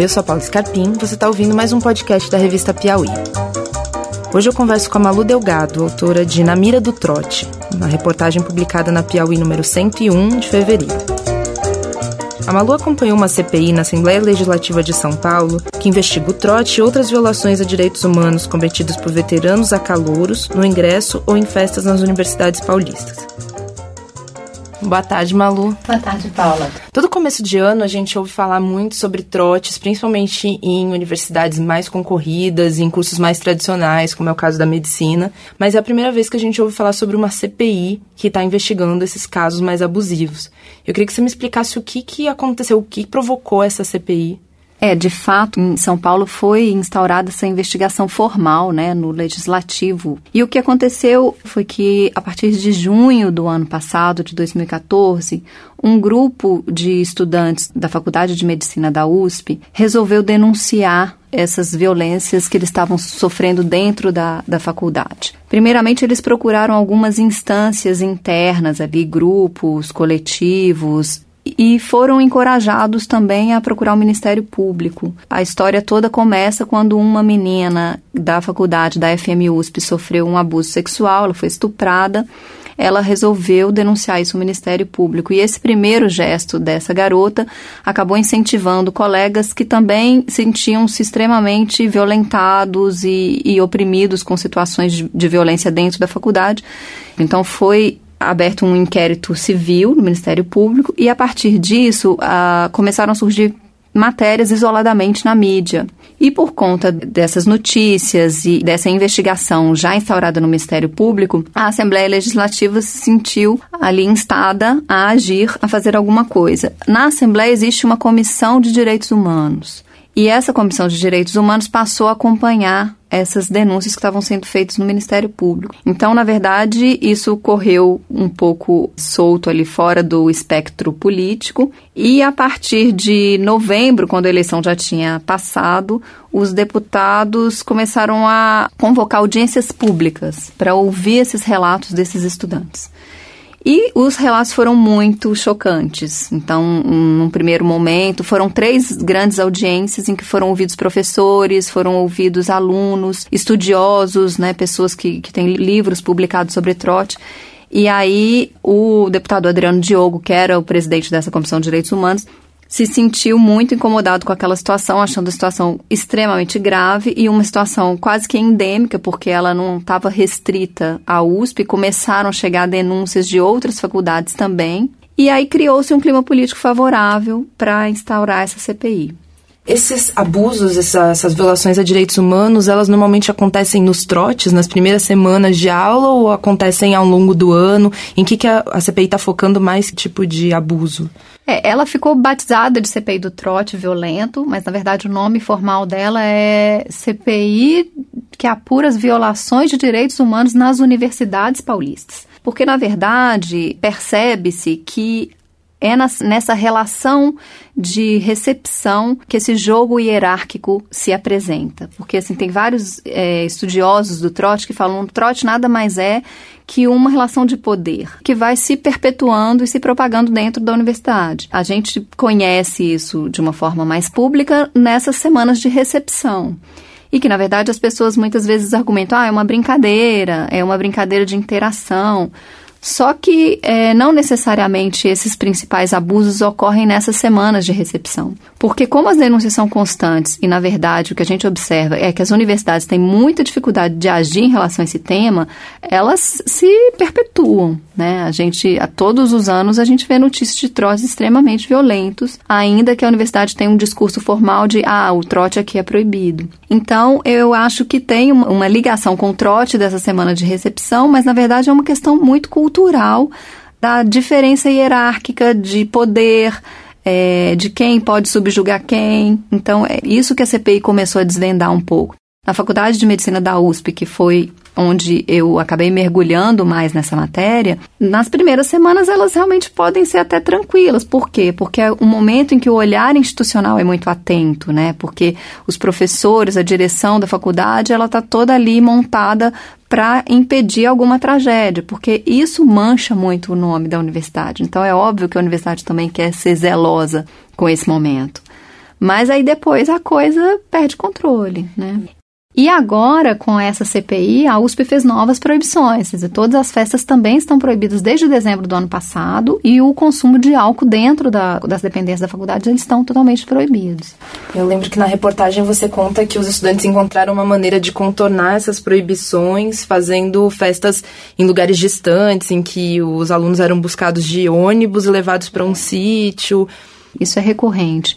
Eu sou a Paula Scarpim, você está ouvindo mais um podcast da revista Piauí. Hoje eu converso com a Malu Delgado, autora de Na Mira do Trote, uma reportagem publicada na Piauí número 101 de fevereiro. A Malu acompanhou uma CPI na Assembleia Legislativa de São Paulo que investiga o trote e outras violações a direitos humanos cometidos por veteranos a calouros no ingresso ou em festas nas universidades paulistas. Boa tarde, Malu. Boa tarde, Paula. Todo começo de ano a gente ouve falar muito sobre trotes, principalmente em universidades mais concorridas, em cursos mais tradicionais, como é o caso da medicina. Mas é a primeira vez que a gente ouve falar sobre uma CPI que está investigando esses casos mais abusivos. Eu queria que você me explicasse o que, que aconteceu, o que provocou essa CPI. É, de fato, em São Paulo foi instaurada essa investigação formal, né, no legislativo. E o que aconteceu foi que, a partir de junho do ano passado, de 2014, um grupo de estudantes da Faculdade de Medicina da USP resolveu denunciar essas violências que eles estavam sofrendo dentro da, da faculdade. Primeiramente, eles procuraram algumas instâncias internas ali, grupos, coletivos, e foram encorajados também a procurar o Ministério Público. A história toda começa quando uma menina da faculdade da FM USP sofreu um abuso sexual, ela foi estuprada. Ela resolveu denunciar isso ao Ministério Público. E esse primeiro gesto dessa garota acabou incentivando colegas que também sentiam-se extremamente violentados e, e oprimidos com situações de, de violência dentro da faculdade. Então foi aberto um inquérito civil no Ministério Público e a partir disso uh, começaram a surgir matérias isoladamente na mídia. E por conta dessas notícias e dessa investigação já instaurada no Ministério Público, a Assembleia Legislativa se sentiu ali instada a agir, a fazer alguma coisa. Na Assembleia existe uma comissão de direitos humanos. E essa Comissão de Direitos Humanos passou a acompanhar essas denúncias que estavam sendo feitas no Ministério Público. Então, na verdade, isso correu um pouco solto ali fora do espectro político e a partir de novembro, quando a eleição já tinha passado, os deputados começaram a convocar audiências públicas para ouvir esses relatos desses estudantes. E os relatos foram muito chocantes. Então, num primeiro momento, foram três grandes audiências em que foram ouvidos professores, foram ouvidos alunos, estudiosos, né, pessoas que, que têm livros publicados sobre trote. E aí, o deputado Adriano Diogo, que era o presidente dessa Comissão de Direitos Humanos, se sentiu muito incomodado com aquela situação, achando a situação extremamente grave e uma situação quase que endêmica, porque ela não estava restrita à USP, começaram a chegar denúncias de outras faculdades também. E aí criou-se um clima político favorável para instaurar essa CPI. Esses abusos, essa, essas violações a direitos humanos, elas normalmente acontecem nos trotes, nas primeiras semanas de aula ou acontecem ao longo do ano? Em que, que a, a CPI está focando mais tipo de abuso? É, ela ficou batizada de CPI do trote violento, mas na verdade o nome formal dela é CPI que apura as violações de direitos humanos nas universidades paulistas. Porque, na verdade, percebe-se que é nessa relação de recepção que esse jogo hierárquico se apresenta. Porque, assim, tem vários é, estudiosos do trote que falam que o trote nada mais é que uma relação de poder que vai se perpetuando e se propagando dentro da universidade. A gente conhece isso de uma forma mais pública nessas semanas de recepção e que na verdade as pessoas muitas vezes argumentam ah é uma brincadeira é uma brincadeira de interação só que é, não necessariamente esses principais abusos ocorrem nessas semanas de recepção. Porque, como as denúncias são constantes, e na verdade o que a gente observa é que as universidades têm muita dificuldade de agir em relação a esse tema, elas se perpetuam. Né? A gente, a todos os anos, a gente vê notícias de trotes extremamente violentos, ainda que a universidade tenha um discurso formal de ah, o trote aqui é proibido. Então, eu acho que tem uma, uma ligação com o trote dessa semana de recepção, mas na verdade é uma questão muito cultural da diferença hierárquica de poder, é, de quem pode subjugar quem. Então, é isso que a CPI começou a desvendar um pouco. Na Faculdade de Medicina da USP, que foi onde eu acabei mergulhando mais nessa matéria, nas primeiras semanas elas realmente podem ser até tranquilas. Por quê? Porque é um momento em que o olhar institucional é muito atento, né? Porque os professores, a direção da faculdade, ela está toda ali montada para impedir alguma tragédia, porque isso mancha muito o nome da universidade. Então é óbvio que a universidade também quer ser zelosa com esse momento. Mas aí depois a coisa perde controle, né? E agora, com essa CPI, a USP fez novas proibições. Quer dizer, todas as festas também estão proibidas desde dezembro do ano passado e o consumo de álcool dentro da, das dependências da faculdade eles estão totalmente proibidos. Eu lembro que na reportagem você conta que os estudantes encontraram uma maneira de contornar essas proibições fazendo festas em lugares distantes, em que os alunos eram buscados de ônibus e levados para um sítio. Isso é recorrente.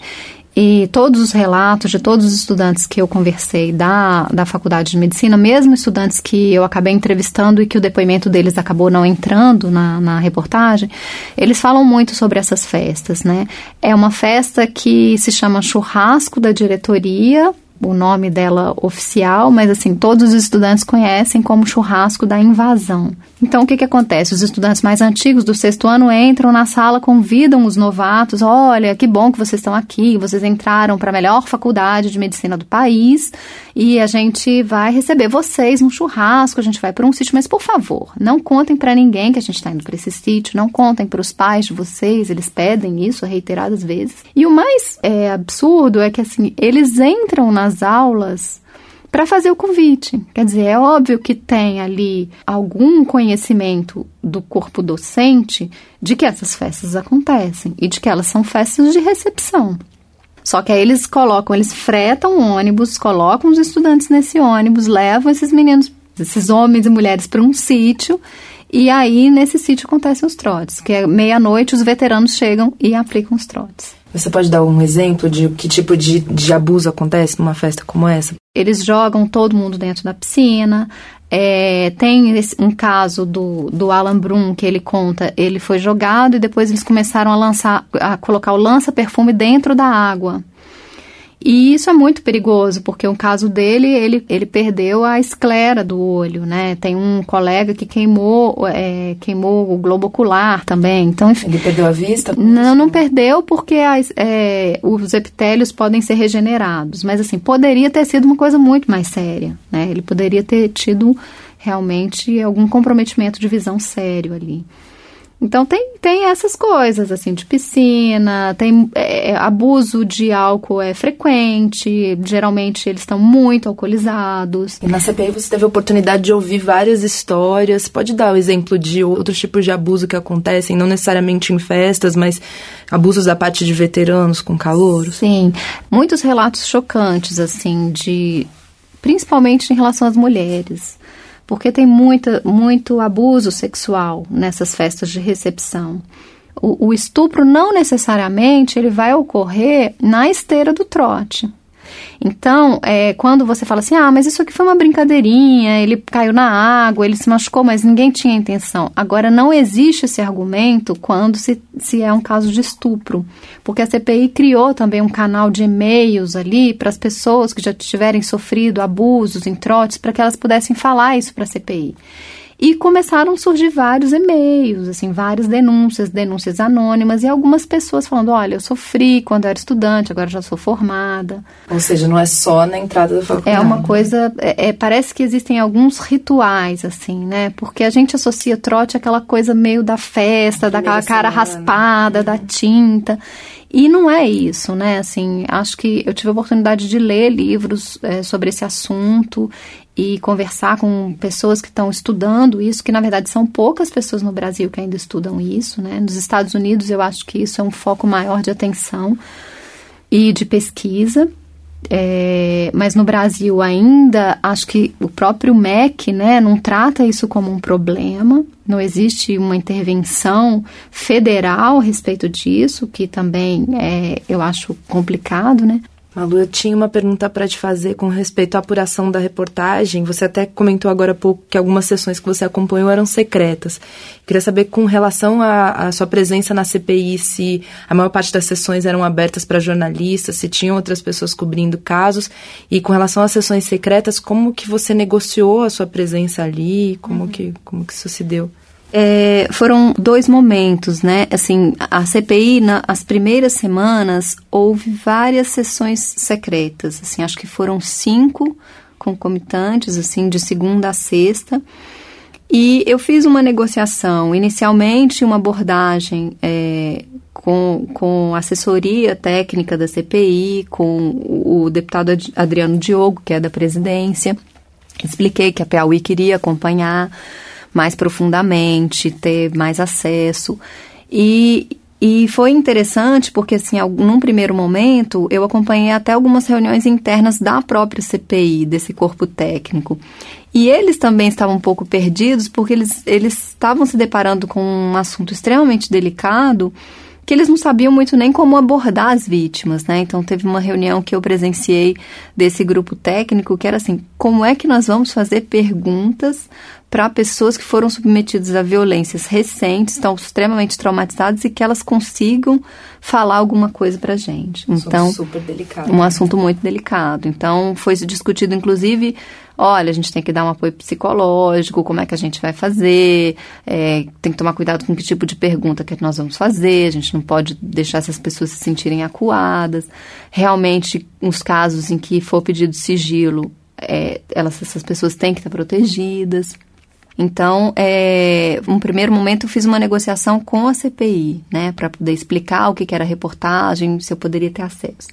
E todos os relatos de todos os estudantes que eu conversei da, da faculdade de medicina, mesmo estudantes que eu acabei entrevistando e que o depoimento deles acabou não entrando na, na reportagem, eles falam muito sobre essas festas, né? É uma festa que se chama Churrasco da Diretoria, o nome dela oficial, mas assim, todos os estudantes conhecem como churrasco da invasão. Então, o que, que acontece? Os estudantes mais antigos do sexto ano entram na sala, convidam os novatos: olha, que bom que vocês estão aqui, vocês entraram para a melhor faculdade de medicina do país e a gente vai receber vocês num churrasco, a gente vai para um sítio, mas por favor, não contem para ninguém que a gente está indo para esse sítio, não contem para os pais de vocês, eles pedem isso reiteradas vezes. E o mais é, absurdo é que assim, eles entram nas aulas para fazer o convite. Quer dizer, é óbvio que tem ali algum conhecimento do corpo docente de que essas festas acontecem e de que elas são festas de recepção. Só que aí eles colocam, eles fretam ônibus, colocam os estudantes nesse ônibus, levam esses meninos, esses homens e mulheres para um sítio e aí, nesse sítio, acontecem os trotes, que é meia-noite, os veteranos chegam e aplicam os trotes. Você pode dar um exemplo de que tipo de, de abuso acontece numa festa como essa? Eles jogam todo mundo dentro da piscina. É, tem um caso do, do Alan Brum que ele conta, ele foi jogado e depois eles começaram a lançar, a colocar o lança-perfume dentro da água. E isso é muito perigoso, porque o caso dele, ele, ele perdeu a esclera do olho, né? Tem um colega que queimou, é, queimou o globo ocular também. Então, enfim, ele perdeu a vista? Não, não perdeu porque as, é, os epitélios podem ser regenerados. Mas, assim, poderia ter sido uma coisa muito mais séria, né? Ele poderia ter tido realmente algum comprometimento de visão sério ali. Então tem, tem essas coisas, assim, de piscina, tem é, abuso de álcool é frequente, geralmente eles estão muito alcoolizados. E na CPI você teve a oportunidade de ouvir várias histórias. Pode dar o um exemplo de outros tipos de abuso que acontecem, não necessariamente em festas, mas abusos da parte de veteranos com calor? Sim, muitos relatos chocantes, assim, de principalmente em relação às mulheres porque tem muita, muito abuso sexual nessas festas de recepção. O, o estupro não necessariamente ele vai ocorrer na esteira do trote. Então, é, quando você fala assim, ah, mas isso aqui foi uma brincadeirinha, ele caiu na água, ele se machucou, mas ninguém tinha intenção. Agora, não existe esse argumento quando se, se é um caso de estupro, porque a CPI criou também um canal de e-mails ali para as pessoas que já tiverem sofrido abusos em trotes, para que elas pudessem falar isso para a CPI. E começaram a surgir vários e-mails, assim, várias denúncias, denúncias anônimas e algumas pessoas falando: olha, eu sofri quando eu era estudante, agora já sou formada. Ou seja, não é só na entrada da faculdade. É uma coisa. É, é, parece que existem alguns rituais, assim, né? Porque a gente associa trote àquela coisa meio da festa, daquela cara raspada, da tinta. E não é isso, né? Assim, acho que eu tive a oportunidade de ler livros é, sobre esse assunto e conversar com pessoas que estão estudando isso, que na verdade são poucas pessoas no Brasil que ainda estudam isso, né? Nos Estados Unidos eu acho que isso é um foco maior de atenção e de pesquisa. É, mas no Brasil ainda acho que o próprio MEC né, não trata isso como um problema, não existe uma intervenção federal a respeito disso, que também é, eu acho complicado, né? Malu, eu tinha uma pergunta para te fazer com respeito à apuração da reportagem. Você até comentou agora há pouco que algumas sessões que você acompanhou eram secretas. Queria saber, com relação à sua presença na CPI, se a maior parte das sessões eram abertas para jornalistas, se tinham outras pessoas cobrindo casos. E com relação às sessões secretas, como que você negociou a sua presença ali? Como, uhum. que, como que isso se deu? É, foram dois momentos, né? Assim, a CPI, nas primeiras semanas, houve várias sessões secretas. Assim, acho que foram cinco concomitantes, assim, de segunda a sexta. E eu fiz uma negociação, inicialmente uma abordagem é, com, com assessoria técnica da CPI, com o deputado Adriano Diogo, que é da presidência. Expliquei que a Piauí queria acompanhar mais profundamente, ter mais acesso. E, e foi interessante porque, assim, num primeiro momento, eu acompanhei até algumas reuniões internas da própria CPI, desse corpo técnico. E eles também estavam um pouco perdidos porque eles, eles estavam se deparando com um assunto extremamente delicado que eles não sabiam muito nem como abordar as vítimas, né? Então teve uma reunião que eu presenciei desse grupo técnico que era assim, como é que nós vamos fazer perguntas para pessoas que foram submetidas a violências recentes, estão extremamente traumatizadas e que elas consigam falar alguma coisa para gente. Então, super delicado. Um assunto muito delicado. Então, foi discutido inclusive, olha, a gente tem que dar um apoio psicológico, como é que a gente vai fazer, é, tem que tomar cuidado com que tipo de pergunta que nós vamos fazer, a gente não pode deixar essas pessoas se sentirem acuadas. Realmente, nos casos em que for pedido sigilo, é, elas, essas pessoas têm que estar protegidas. Então, é, um primeiro momento eu fiz uma negociação com a CPI, né, para poder explicar o que, que era reportagem, se eu poderia ter acesso.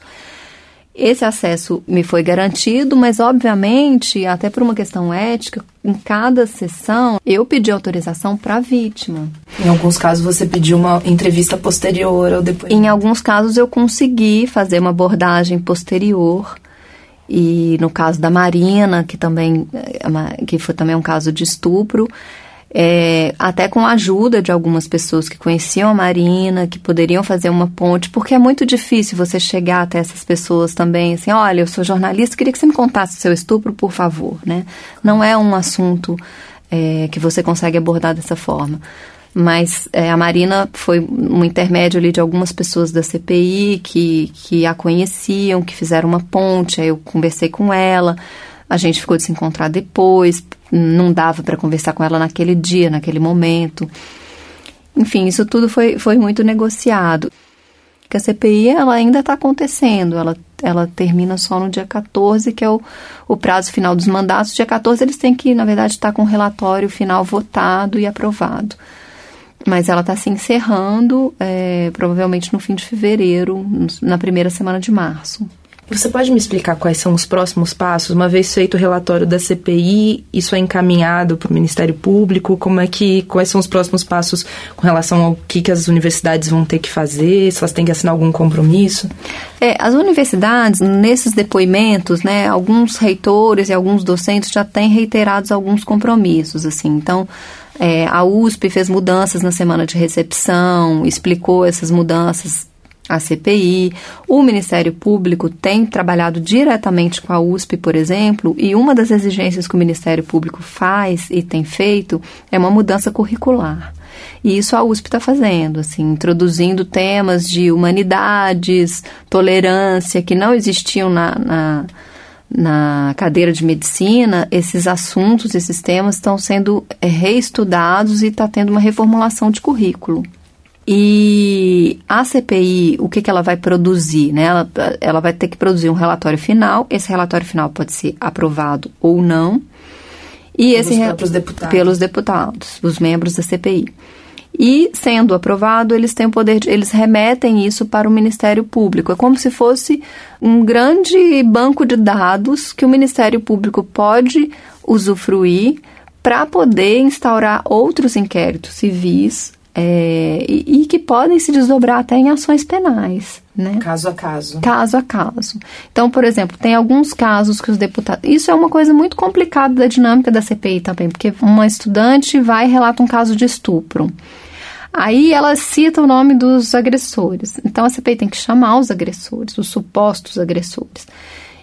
Esse acesso me foi garantido, mas obviamente, até por uma questão ética, em cada sessão eu pedi autorização para a vítima. Em alguns casos você pediu uma entrevista posterior ao depoimento? Em alguns casos eu consegui fazer uma abordagem posterior e no caso da Marina, que também é que foi também um caso de estupro, é, até com a ajuda de algumas pessoas que conheciam a Marina, que poderiam fazer uma ponte, porque é muito difícil você chegar até essas pessoas também, assim, olha, eu sou jornalista, queria que você me contasse o seu estupro, por favor, né? Não é um assunto é, que você consegue abordar dessa forma. Mas é, a Marina foi um intermédio ali de algumas pessoas da CPI que, que a conheciam, que fizeram uma ponte, aí eu conversei com ela, a gente ficou de se encontrar depois, não dava para conversar com ela naquele dia, naquele momento. Enfim, isso tudo foi, foi muito negociado. Que a CPI ela ainda está acontecendo, ela, ela termina só no dia 14, que é o, o prazo final dos mandatos. Dia 14 eles têm que, na verdade, estar tá com o relatório final votado e aprovado mas ela está se encerrando é, provavelmente no fim de fevereiro, na primeira semana de março. Você pode me explicar quais são os próximos passos? Uma vez feito o relatório da CPI, isso é encaminhado para o Ministério Público? Como é que, quais são os próximos passos com relação ao que, que as universidades vão ter que fazer? Se elas têm que assinar algum compromisso? É, as universidades, nesses depoimentos, né, alguns reitores e alguns docentes já têm reiterados alguns compromissos, assim. Então, é, a USP fez mudanças na semana de recepção, explicou essas mudanças à CPI. O Ministério Público tem trabalhado diretamente com a USP, por exemplo, e uma das exigências que o Ministério Público faz e tem feito é uma mudança curricular. E isso a USP está fazendo, assim, introduzindo temas de humanidades, tolerância, que não existiam na, na na cadeira de medicina, esses assuntos, esses temas estão sendo é, reestudados e está tendo uma reformulação de currículo. E a CPI, o que, que ela vai produzir? Né? Ela, ela vai ter que produzir um relatório final. Esse relatório final pode ser aprovado ou não. E pelos esse deputados. pelos deputados, os membros da CPI. E, sendo aprovado, eles têm o poder, de, eles remetem isso para o Ministério Público. É como se fosse um grande banco de dados que o Ministério Público pode usufruir para poder instaurar outros inquéritos civis é, e, e, que podem se desdobrar até em ações penais. Né? Caso a caso. Caso a caso. Então, por exemplo, tem alguns casos que os deputados. Isso é uma coisa muito complicada da dinâmica da CPI também, porque uma estudante vai e relata um caso de estupro. Aí ela cita o nome dos agressores. Então a CPI tem que chamar os agressores, os supostos agressores.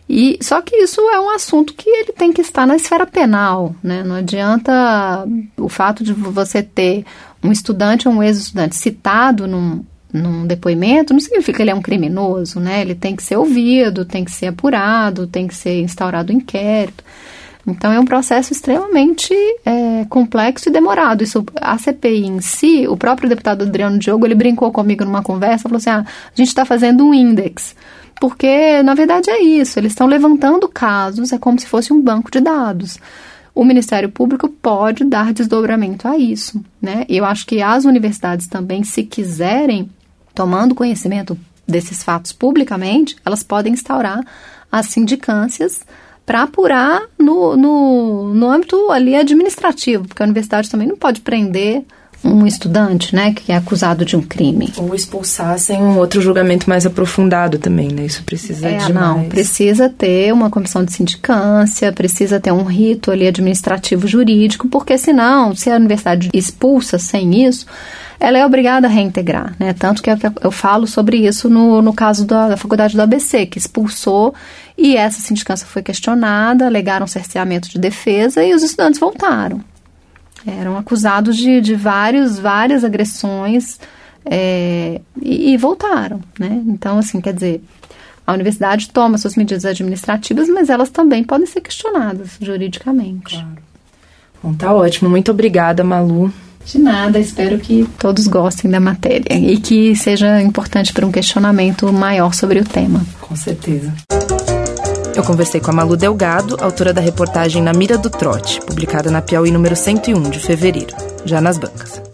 E só que isso é um assunto que ele tem que estar na esfera penal, né? Não adianta o fato de você ter um estudante ou um ex-estudante citado num, num depoimento, não significa que ele é um criminoso, né? Ele tem que ser ouvido, tem que ser apurado, tem que ser instaurado um inquérito. Então é um processo extremamente é, complexo e demorado. Isso, a CPI em si, o próprio deputado Adriano Diogo, ele brincou comigo numa conversa, falou assim: ah, a gente está fazendo um índex. Porque, na verdade, é isso. Eles estão levantando casos, é como se fosse um banco de dados. O Ministério Público pode dar desdobramento a isso, né? Eu acho que as universidades também, se quiserem, tomando conhecimento desses fatos publicamente, elas podem instaurar as sindicâncias para apurar no, no, no âmbito ali administrativo, porque a universidade também não pode prender um estudante, né, que é acusado de um crime. Ou expulsar sem um outro julgamento mais aprofundado também, né? Isso precisa é, de não, mais... precisa ter uma comissão de sindicância, precisa ter um rito ali administrativo jurídico, porque senão, se a universidade expulsa sem isso, ela é obrigada a reintegrar, né? Tanto que eu falo sobre isso no, no caso da, da faculdade do ABC, que expulsou e essa sindicância foi questionada, alegaram cerceamento de defesa e os estudantes voltaram. Eram acusados de, de vários, várias agressões é, e, e, voltaram, né? Então, assim, quer dizer, a universidade toma suas medidas administrativas, mas elas também podem ser questionadas juridicamente. Claro. Bom, tá ótimo. Muito obrigada, Malu. De nada, espero que todos gostem da matéria e que seja importante para um questionamento maior sobre o tema. Com certeza. Eu conversei com a Malu Delgado, autora da reportagem Na Mira do Trote, publicada na Piauí número 101 de fevereiro, já nas bancas.